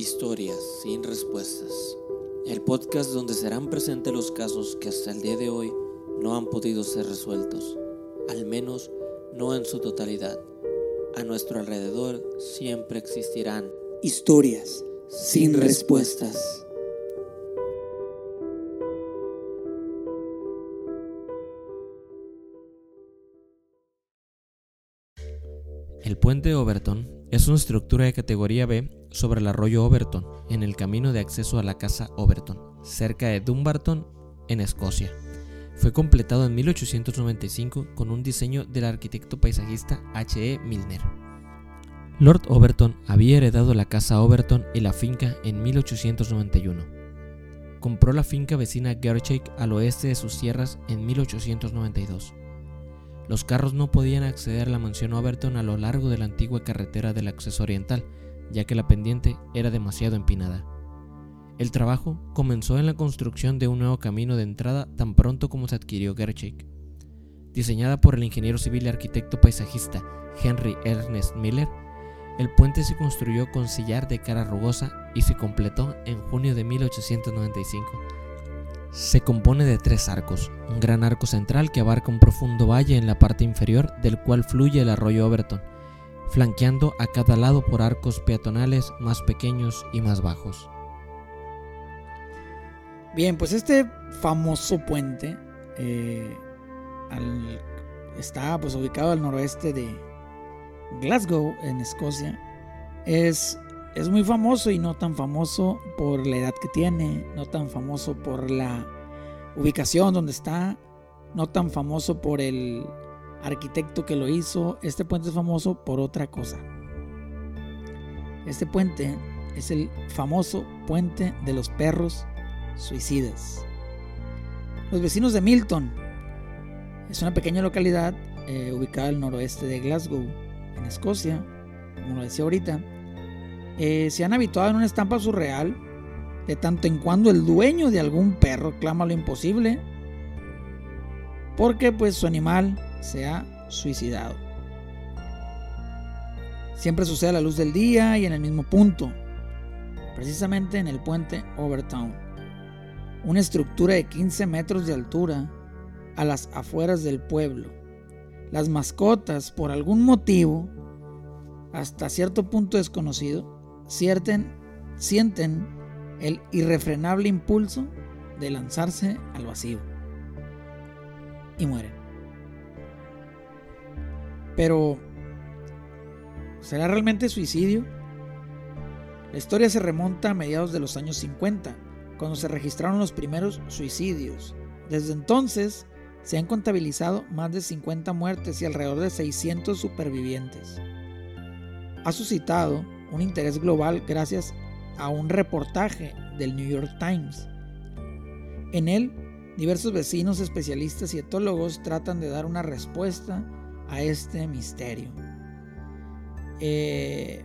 Historias sin respuestas. El podcast donde serán presentes los casos que hasta el día de hoy no han podido ser resueltos, al menos no en su totalidad. A nuestro alrededor siempre existirán historias sin respuestas. El puente Overton es una estructura de categoría B sobre el arroyo Overton, en el camino de acceso a la casa Overton, cerca de Dumbarton, en Escocia. Fue completado en 1895 con un diseño del arquitecto paisajista H. E. Milner. Lord Overton había heredado la casa Overton y la finca en 1891. Compró la finca vecina Gerchake al oeste de sus tierras en 1892. Los carros no podían acceder a la mansión Overton a lo largo de la antigua carretera del acceso oriental, ya que la pendiente era demasiado empinada. El trabajo comenzó en la construcción de un nuevo camino de entrada tan pronto como se adquirió Gerchik. Diseñada por el ingeniero civil y arquitecto paisajista Henry Ernest Miller, el puente se construyó con sillar de cara rugosa y se completó en junio de 1895. Se compone de tres arcos, un gran arco central que abarca un profundo valle en la parte inferior del cual fluye el arroyo Overton, flanqueando a cada lado por arcos peatonales más pequeños y más bajos. Bien, pues este famoso puente eh, está pues, ubicado al noroeste de Glasgow, en Escocia. Es, es muy famoso y no tan famoso por la edad que tiene, no tan famoso por la ubicación donde está, no tan famoso por el arquitecto que lo hizo. Este puente es famoso por otra cosa. Este puente es el famoso puente de los perros suicidas. Los vecinos de Milton es una pequeña localidad eh, ubicada al noroeste de Glasgow, en Escocia, como lo decía ahorita. Eh, se han habituado en una estampa surreal de tanto en cuando el dueño de algún perro clama lo imposible porque pues su animal se ha suicidado. Siempre sucede a la luz del día y en el mismo punto, precisamente en el puente Overtown, una estructura de 15 metros de altura a las afueras del pueblo. Las mascotas, por algún motivo, hasta cierto punto desconocido, sienten, el irrefrenable impulso de lanzarse al vacío y mueren. Pero, ¿será realmente suicidio? La historia se remonta a mediados de los años 50, cuando se registraron los primeros suicidios. Desde entonces, se han contabilizado más de 50 muertes y alrededor de 600 supervivientes. Ha suscitado un interés global gracias a un reportaje del New York Times. En él, diversos vecinos, especialistas y etólogos tratan de dar una respuesta a este misterio. Eh,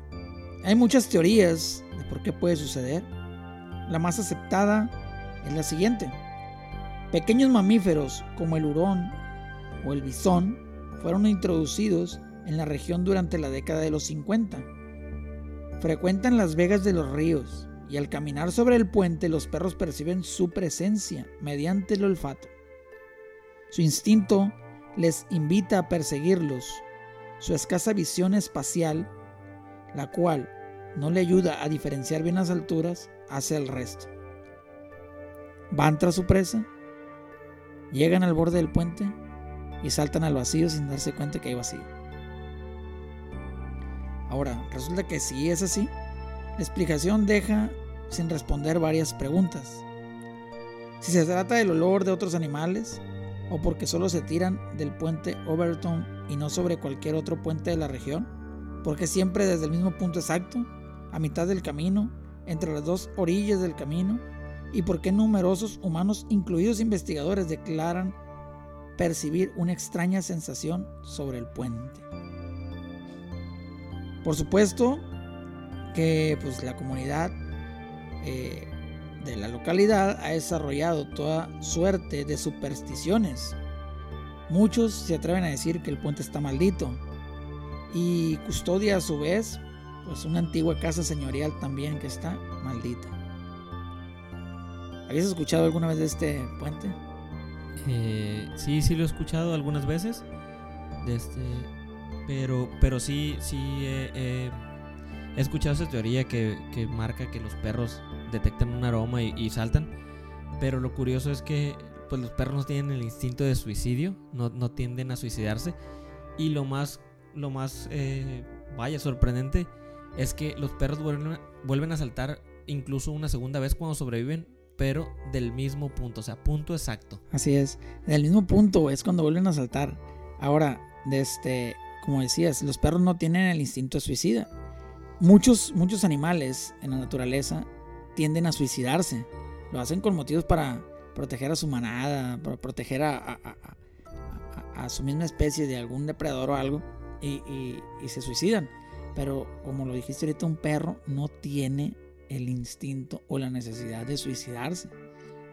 hay muchas teorías de por qué puede suceder. La más aceptada es la siguiente. Pequeños mamíferos como el hurón o el bisón fueron introducidos en la región durante la década de los 50. Frecuentan las vegas de los ríos y al caminar sobre el puente los perros perciben su presencia mediante el olfato. Su instinto les invita a perseguirlos. Su escasa visión espacial, la cual no le ayuda a diferenciar bien las alturas, hace el resto. Van tras su presa, llegan al borde del puente y saltan al vacío sin darse cuenta que hay vacío. Ahora, resulta que si es así, la explicación deja sin responder varias preguntas. Si se trata del olor de otros animales, o porque solo se tiran del puente Overton y no sobre cualquier otro puente de la región, porque siempre desde el mismo punto exacto, a mitad del camino, entre las dos orillas del camino, y porque numerosos humanos, incluidos investigadores, declaran percibir una extraña sensación sobre el puente. Por supuesto que pues, la comunidad eh, de la localidad ha desarrollado toda suerte de supersticiones. Muchos se atreven a decir que el puente está maldito y custodia a su vez pues una antigua casa señorial también que está maldita. ¿Habías escuchado alguna vez de este puente? Eh, sí, sí lo he escuchado algunas veces. De este, pero, pero sí, sí he escuchado esa teoría que, marca que los perros detectan un aroma y, saltan. Pero lo curioso es que pues, los perros no tienen el instinto de suicidio, no, tienden a suicidarse. Y lo más, lo más eh, vaya, sorprendente es que los perros vuelven, vuelven a saltar incluso una segunda vez cuando sobreviven pero del mismo punto, o sea, punto exacto. Así es, del mismo punto es cuando vuelven a saltar. Ahora, de este, como decías, los perros no tienen el instinto de suicida. Muchos, muchos animales en la naturaleza tienden a suicidarse. Lo hacen con motivos para proteger a su manada, para proteger a, a, su misma especie de algún depredador o algo, y, y se suicidan. Pero como lo dijiste ahorita, un perro no tiene el instinto o la necesidad de suicidarse.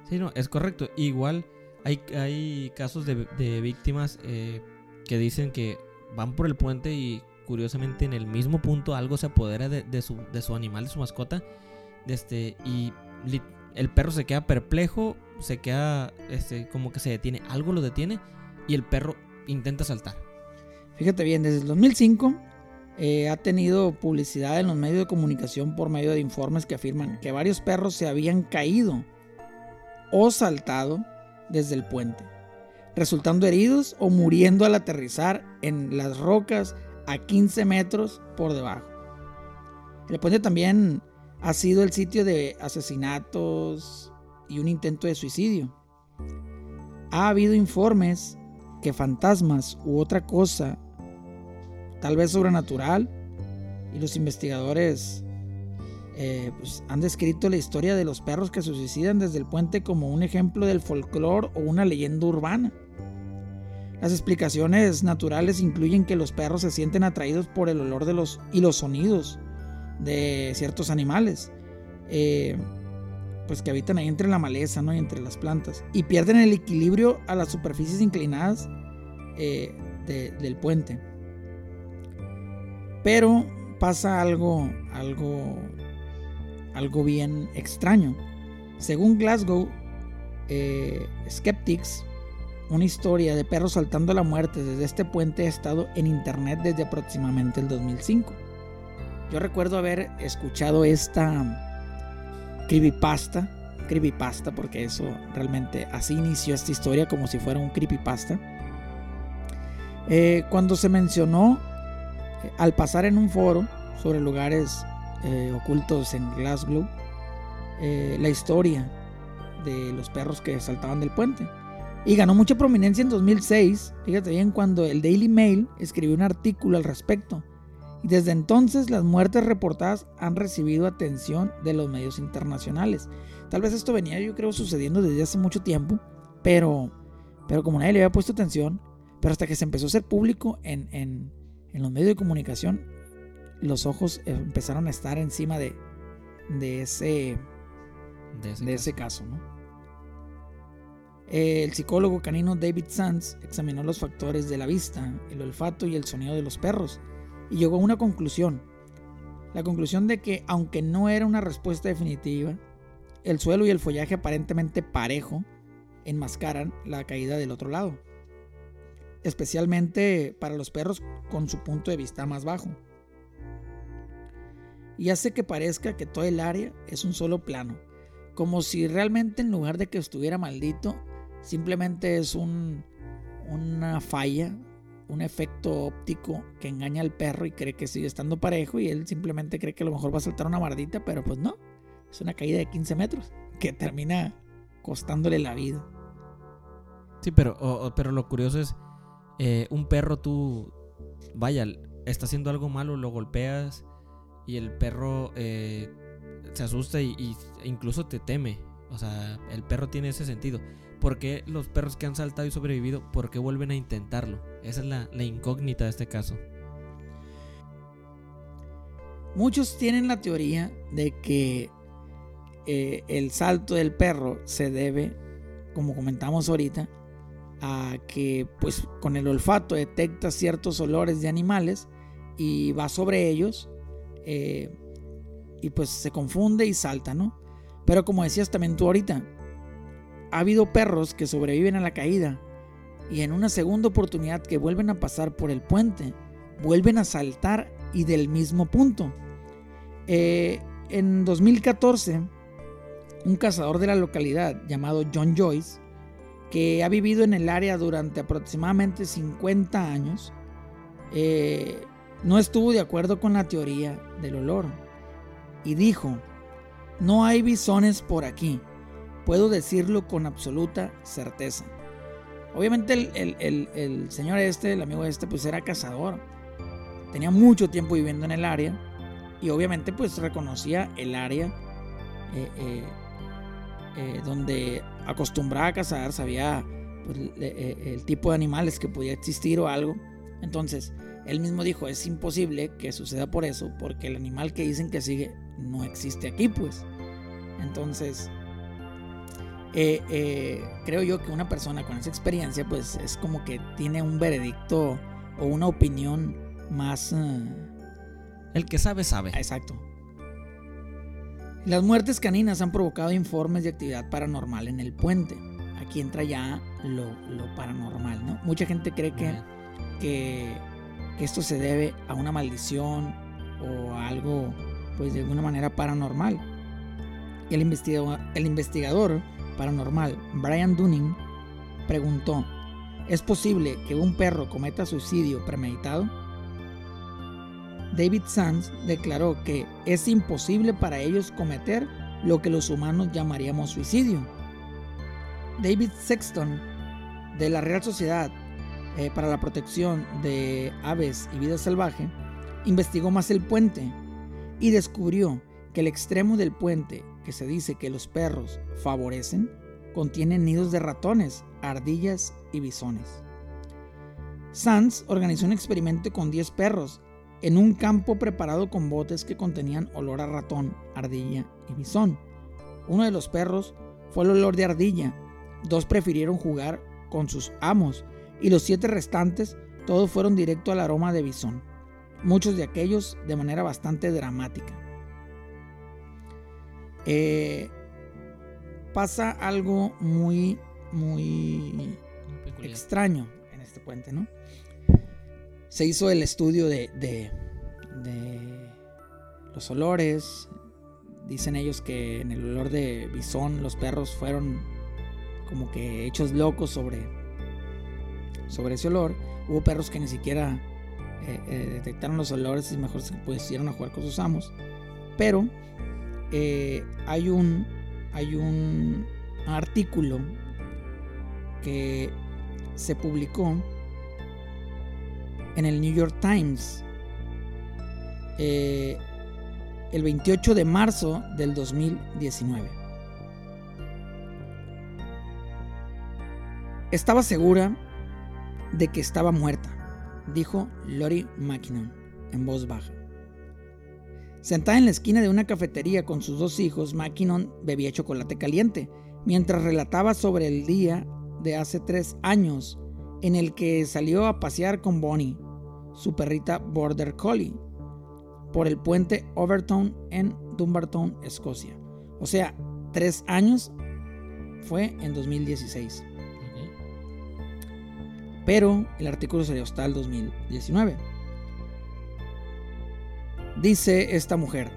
Sí, no, es correcto. Igual hay, hay casos de, víctimas eh, que dicen que van por el puente y curiosamente en el mismo punto algo se apodera de, su, animal, de su mascota. este, y el perro se queda perplejo, se queda este, como que se detiene, algo lo detiene y el perro intenta saltar. Fíjate bien, desde el 2005 eh, ha tenido publicidad en los medios de comunicación por medio de informes que afirman que varios perros se habían caído o saltado desde el puente, resultando heridos o muriendo al aterrizar en las rocas a 15 metros por debajo. El puente también ha sido el sitio de asesinatos y un intento de suicidio. Ha habido informes que fantasmas u otra cosa tal vez sobrenatural. Y los investigadores eh, pues, han descrito la historia de los perros que se suicidan desde el puente como un ejemplo del folclore o una leyenda urbana. Las explicaciones naturales incluyen que los perros se sienten atraídos por el olor de los, y los sonidos de ciertos animales, eh, pues que habitan ahí entre la maleza ¿no? y entre las plantas, y pierden el equilibrio a las superficies inclinadas eh, del puente. Pero pasa algo, algo, algo bien extraño. Según Glasgow eh, Skeptics, una historia de perros saltando a la muerte desde este puente ha estado en internet desde aproximadamente el 2005. Yo recuerdo haber escuchado esta creepypasta, creepypasta porque eso realmente así inició esta historia como si fuera un creepypasta. Eh, cuando se mencionó al pasar en un foro sobre lugares eh, ocultos en Glasgow, eh, la historia de los perros que saltaban del puente. Y ganó mucha prominencia en 2006, fíjate bien, cuando el Daily Mail escribió un artículo al respecto. Y desde entonces las muertes reportadas han recibido atención de los medios internacionales. Tal vez esto venía, yo creo, sucediendo desde hace mucho tiempo, pero, pero como nadie le había puesto atención, pero hasta que se empezó a ser público en, en los medios de comunicación, los ojos empezaron a estar encima de, de ese, de ese, caso. El psicólogo canino David Sands examinó los factores de la vista, el olfato y el sonido de los perros y llegó a una conclusión. La conclusión de que, aunque no era una respuesta definitiva, el suelo y el follaje aparentemente parejo enmascaran la caída del otro lado especialmente para los perros con su punto de vista más bajo. Y hace que parezca que todo el área es un solo plano, como si realmente en lugar de que estuviera maldito, simplemente es un, una falla, un efecto óptico que engaña al perro y cree que sigue estando parejo y él simplemente cree que a lo mejor va a saltar una mardita, pero pues no, es una caída de 15 metros que termina costándole la vida. Sí, pero, pero lo curioso es eh, un perro tú, vaya, está haciendo algo malo, lo golpeas y el perro eh, se asusta y, incluso te teme. O sea, el perro tiene ese sentido. ¿Por qué los perros que han saltado y sobrevivido, por qué vuelven a intentarlo? Esa es la, incógnita de este caso. Muchos tienen la teoría de que eh, el salto del perro se debe, como comentamos ahorita, a que pues con el olfato detecta ciertos olores de animales y va sobre ellos eh, y pues se confunde y salta, ¿no? Pero como decías también tú ahorita, ha habido perros que sobreviven a la caída y en una segunda oportunidad que vuelven a pasar por el puente, vuelven a saltar y del mismo punto. Eh, en 2014, un cazador de la localidad llamado John Joyce, que ha vivido en el área durante aproximadamente 50 años, eh, no estuvo de acuerdo con la teoría del olor y dijo, no hay bisones por aquí, puedo decirlo con absoluta certeza. Obviamente el, señor este, el amigo este, pues era cazador, tenía mucho tiempo viviendo en el área y obviamente pues reconocía el área eh, eh, eh, donde acostumbraba a cazar, sabía pues, el tipo de animales que podía existir o algo. Entonces, él mismo dijo, es imposible que suceda por eso, porque el animal que dicen que sigue no existe aquí, pues. Entonces, creo yo que una persona con esa experiencia, pues es como que tiene un veredicto o una opinión más... El que sabe, sabe. Exacto. Las muertes caninas han provocado informes de actividad paranormal en el puente. Aquí entra ya lo, paranormal, ¿no? Mucha gente cree que, que, esto se debe a una maldición o a algo, pues de alguna manera paranormal. Y el investigador, el investigador paranormal, Brian Dunning, preguntó, ¿es posible que un perro cometa suicidio premeditado? David Sands declaró que es imposible para ellos cometer lo que los humanos llamaríamos suicidio. David Sexton, de la Real Sociedad eh, para la Protección de Aves y Vida Salvaje, investigó más el puente y descubrió que el extremo del puente, que se dice que los perros favorecen, contiene nidos de ratones, ardillas y bisones. Sands organizó un experimento con 10 perros en un campo preparado con botes que contenían olor a ratón, ardilla y bisón. Uno de los perros fue el olor de ardilla, dos prefirieron jugar con sus amos y los siete restantes todos fueron directo al aroma de bisón, muchos de aquellos de manera bastante dramática. Eh, pasa algo muy, muy extraño en este puente, ¿no? se hizo el estudio de, de, los olores. Dicen ellos que en el olor de bisón los perros fueron como que hechos locos sobre, sobre ese olor. Hubo perros que ni siquiera eh, eh, detectaron los olores y mejor se pusieron a jugar con sus amos. Pero eh, hay un hay un artículo que se publicó en el New York Times eh, el 28 de marzo del 2019. Estaba segura de que estaba muerta, dijo Lori Mackinnon en voz baja. Sentada en la esquina de una cafetería con sus dos hijos, Mackinnon bebía chocolate caliente mientras relataba sobre el día de hace tres años en el que salió a pasear con Bonnie, su perrita Border Collie, por el puente Overton en Dumbarton, Escocia. O sea, tres años fue en 2016. Pero el artículo salió hasta el 2019. Dice esta mujer,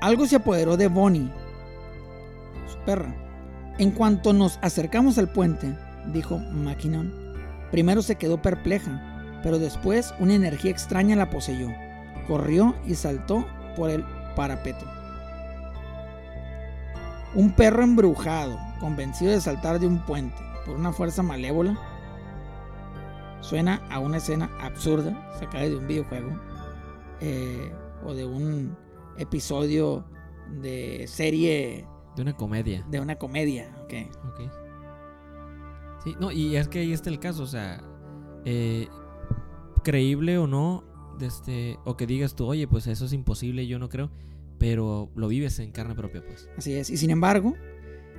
algo se apoderó de Bonnie, su perra. En cuanto nos acercamos al puente, dijo McKinnon, primero se quedó perpleja pero después una energía extraña la poseyó. Corrió y saltó por el parapeto. Un perro embrujado, convencido de saltar de un puente por una fuerza malévola, suena a una escena absurda, sacada de un videojuego eh, o de un episodio de serie. De una comedia. De una comedia, ok. Ok. Sí, no, y es que ahí está el caso, o sea, eh, creíble o no, este, o que digas tú, oye, pues eso es imposible, yo no creo, pero lo vives en carne propia, pues. Así es, y sin embargo,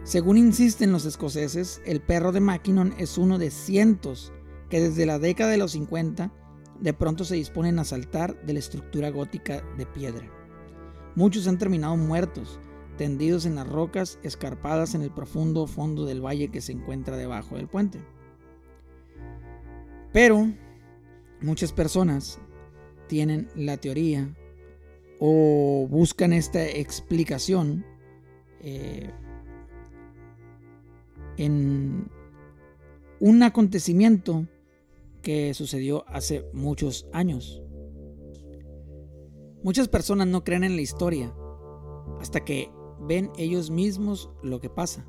según insisten los escoceses, el perro de Mackinnon es uno de cientos que desde la década de los 50 de pronto se disponen a saltar de la estructura gótica de piedra. Muchos han terminado muertos, tendidos en las rocas escarpadas en el profundo fondo del valle que se encuentra debajo del puente. Pero muchas personas tienen la teoría o buscan esta explicación eh, en un acontecimiento que sucedió hace muchos años. Muchas personas no creen en la historia hasta que ven ellos mismos lo que pasa.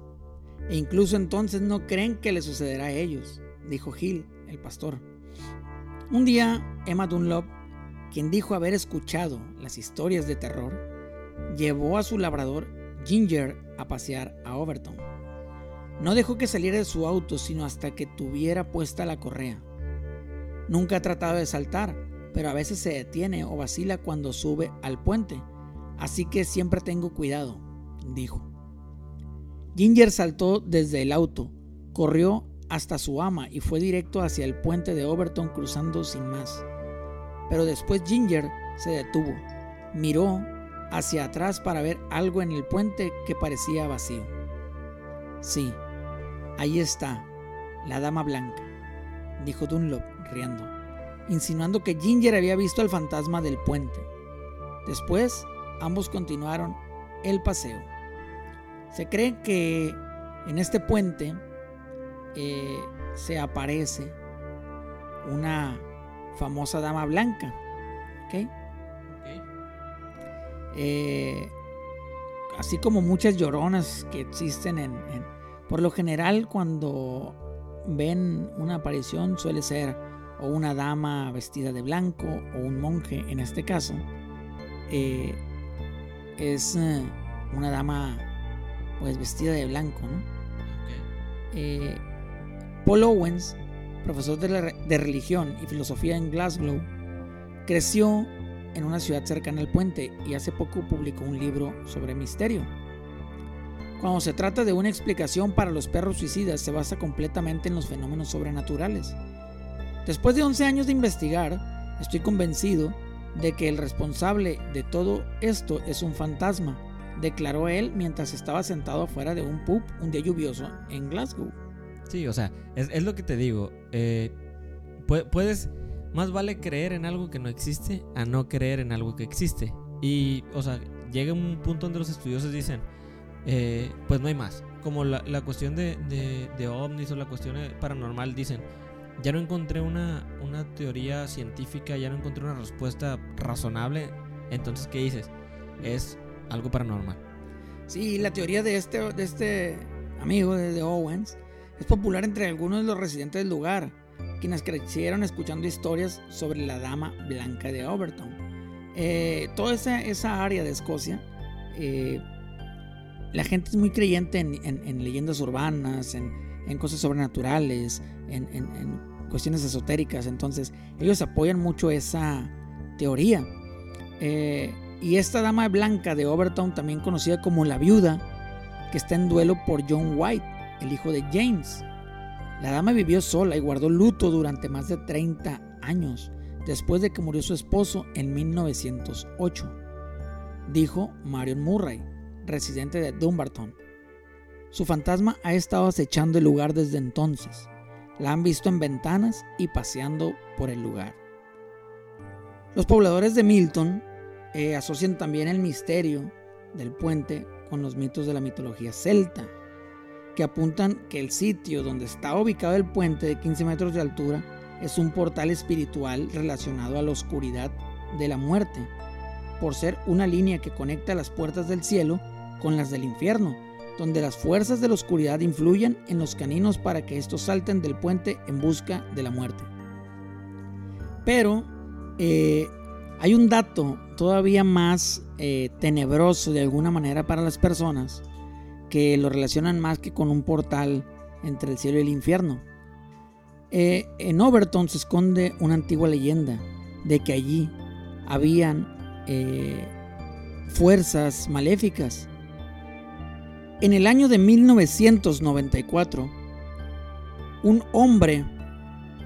E incluso entonces no creen que le sucederá a ellos, dijo Gil, el pastor. Un día, Emma Dunlop, quien dijo haber escuchado las historias de terror, llevó a su labrador Ginger a pasear a Overton. No dejó que saliera de su auto sino hasta que tuviera puesta la correa. Nunca ha tratado de saltar, pero a veces se detiene o vacila cuando sube al puente, así que siempre tengo cuidado, dijo. Ginger saltó desde el auto, corrió hasta su ama y fue directo hacia el puente de Overton cruzando sin más. Pero después Ginger se detuvo, miró hacia atrás para ver algo en el puente que parecía vacío. Sí, ahí está, la dama blanca, dijo Dunlop insinuando que Ginger había visto al fantasma del puente. Después, ambos continuaron el paseo. Se cree que en este puente eh, se aparece una famosa dama blanca. Eh, así como muchas lloronas que existen en, Por lo general, cuando ven una aparición, suele ser o una dama vestida de blanco o un monje, en este caso. Eh, es una dama pues vestida de blanco, ¿no? Paul Owens, profesor de, religión y filosofía en Glasgow, creció en una ciudad cercana al puente y hace poco publicó un libro sobre misterio. Cuando se trata de una explicación para los perros suicidas, se basa completamente en los fenómenos sobrenaturales. Después de 11 años de investigar, estoy convencido de que el responsable de todo esto es un fantasma, declaró él mientras estaba sentado afuera de un pub un día lluvioso en Glasgow. Sí, o sea, es, lo que te digo. Eh, puedes, más vale creer en algo que no existe a no creer en algo que existe. Y, o sea, llega un punto donde los estudiosos dicen, eh, pues no hay más. Como la, cuestión de, de, ovnis o la cuestión paranormal dicen, ya no encontré una, una teoría científica, ya no encontré una respuesta razonable. Entonces, ¿qué dices? Es algo paranormal. Sí, la teoría de este, de este amigo de Owens es popular entre algunos de los residentes del lugar, quienes crecieron escuchando historias sobre la dama blanca de Overton. Eh, toda esa, área de Escocia, eh, la gente es muy creyente en, leyendas urbanas, en, cosas sobrenaturales, en, cuestiones esotéricas, entonces ellos apoyan mucho esa teoría. Eh, y esta dama blanca de Overton, también conocida como la viuda, que está en duelo por John White, el hijo de James. La dama vivió sola y guardó luto durante más de 30 años después de que murió su esposo en 1908, dijo Marion Murray, residente de Dumbarton. Su fantasma ha estado acechando el lugar desde entonces. La han visto en ventanas y paseando por el lugar. Los pobladores de Milton eh, asocian también el misterio del puente con los mitos de la mitología celta que apuntan que el sitio donde está ubicado el puente de 15 metros de altura es un portal espiritual relacionado a la oscuridad de la muerte, por ser una línea que conecta las puertas del cielo con las del infierno, donde las fuerzas de la oscuridad influyen en los caninos para que estos salten del puente en busca de la muerte. Pero eh, hay un dato todavía más eh, tenebroso de alguna manera para las personas, que lo relacionan más que con un portal entre el cielo y el infierno. Eh, en Overton se esconde una antigua leyenda de que allí habían fuerzas maléficas. En el año de 1994, un hombre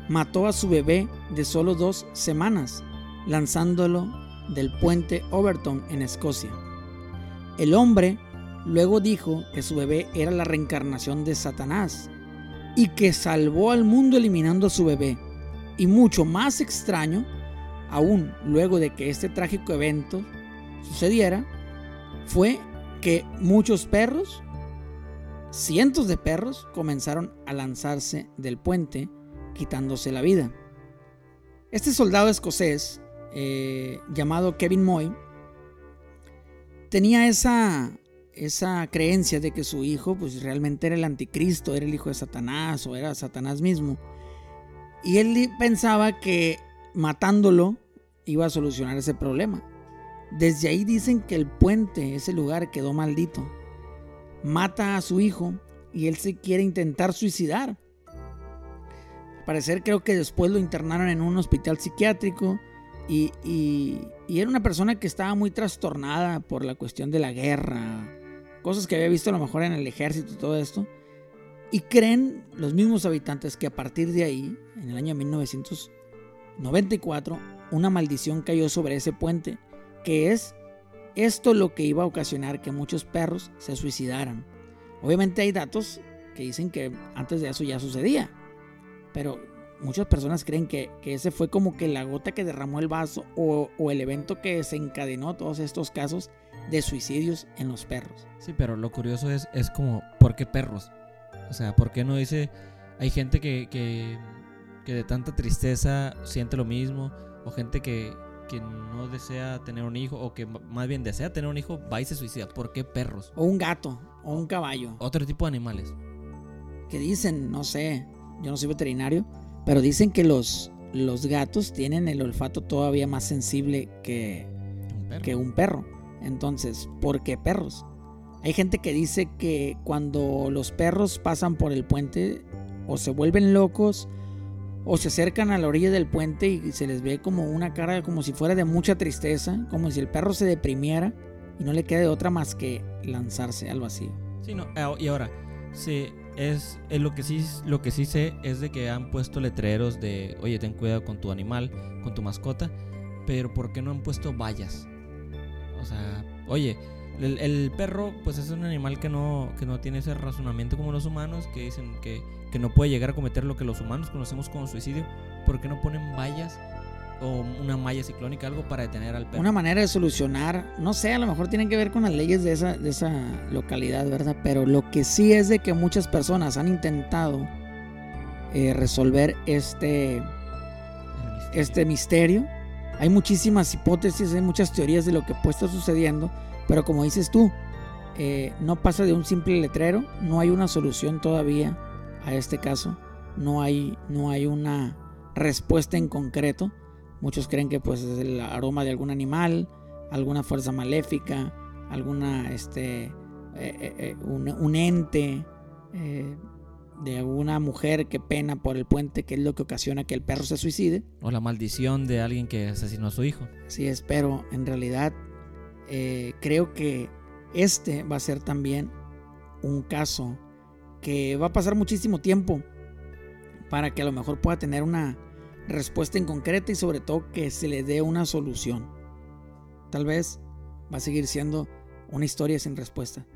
mató a su bebé de solo dos semanas, lanzándolo del puente Overton en Escocia. El hombre luego dijo que su bebé era la reencarnación de Satanás y que salvó al mundo eliminando a su bebé. Y mucho más extraño, aún luego de que este trágico evento sucediera, fue que muchos perros, cientos de perros, comenzaron a lanzarse del puente quitándose la vida. Este soldado escocés, eh, llamado Kevin Moy, tenía esa, esa creencia de que su hijo pues realmente era el anticristo, era el hijo de Satanás o era Satanás mismo. Y él pensaba que matándolo iba a solucionar ese problema. Desde ahí dicen que el puente, ese lugar, quedó maldito. Mata a su hijo y él se quiere intentar suicidar. Al parecer creo que después lo internaron en un hospital psiquiátrico y, y, era una persona que estaba muy trastornada por la cuestión de la guerra, cosas que había visto a lo mejor en el ejército y todo esto. Y creen los mismos habitantes que a partir de ahí, en el año 1994, una maldición cayó sobre ese puente, que es esto lo que iba a ocasionar que muchos perros se suicidaran. Obviamente hay datos que dicen que antes de eso ya sucedía, pero muchas personas creen que, ese fue como que la gota que derramó el vaso o, el evento que desencadenó todos estos casos de suicidios en los perros. Sí, pero lo curioso es, es como, ¿por qué perros? O sea, ¿por qué no dice, hay gente que, que, que de tanta tristeza siente lo mismo, o gente que, que no desea tener un hijo, o que más bien desea tener un hijo, va y se suicida? ¿Por qué perros? O un gato, o un caballo. Otro tipo de animales. Que dicen, no sé, yo no soy veterinario, pero dicen que los, los gatos tienen el olfato todavía más sensible que un, que un perro. Entonces, ¿por qué perros? Hay gente que dice que cuando los perros pasan por el puente o se vuelven locos o se acercan a la orilla del puente y se les ve como una cara como si fuera de mucha tristeza, como si el perro se deprimiera y no le quede otra más que lanzarse al vacío. Sí, no, ah, y ahora, sí, es, lo que sí lo que sí sé es de que han puesto letreros de oye ten cuidado con tu animal con tu mascota pero por qué no han puesto vallas o sea oye el, perro pues es un animal que no que no tiene ese razonamiento como los humanos que dicen que, que no puede llegar a cometer lo que los humanos conocemos como suicidio por qué no ponen vallas o una malla ciclónica, algo para detener al perro. Una manera de solucionar, no sé, a lo mejor tienen que ver con las leyes de esa, de esa localidad, ¿verdad? Pero lo que sí es de que muchas personas han intentado eh, resolver este, este misterio. Hay muchísimas hipótesis, hay muchas teorías de lo que puede estar sucediendo, pero como dices tú, eh, no pasa de un simple letrero, no hay una solución todavía a este caso, no hay, no hay una respuesta en concreto. Muchos creen que pues es el aroma de algún animal, alguna fuerza maléfica, alguna este eh, eh, un, ente de alguna mujer que pena por el puente, que es lo que ocasiona que el perro se suicide. O la maldición de alguien que asesinó a su hijo. Sí, es, pero en realidad creo que este va a ser también un caso que va a pasar muchísimo tiempo para que a lo mejor pueda tener una respuesta en concreta y sobre todo que se le dé una solución. Tal vez va a seguir siendo una historia sin respuesta.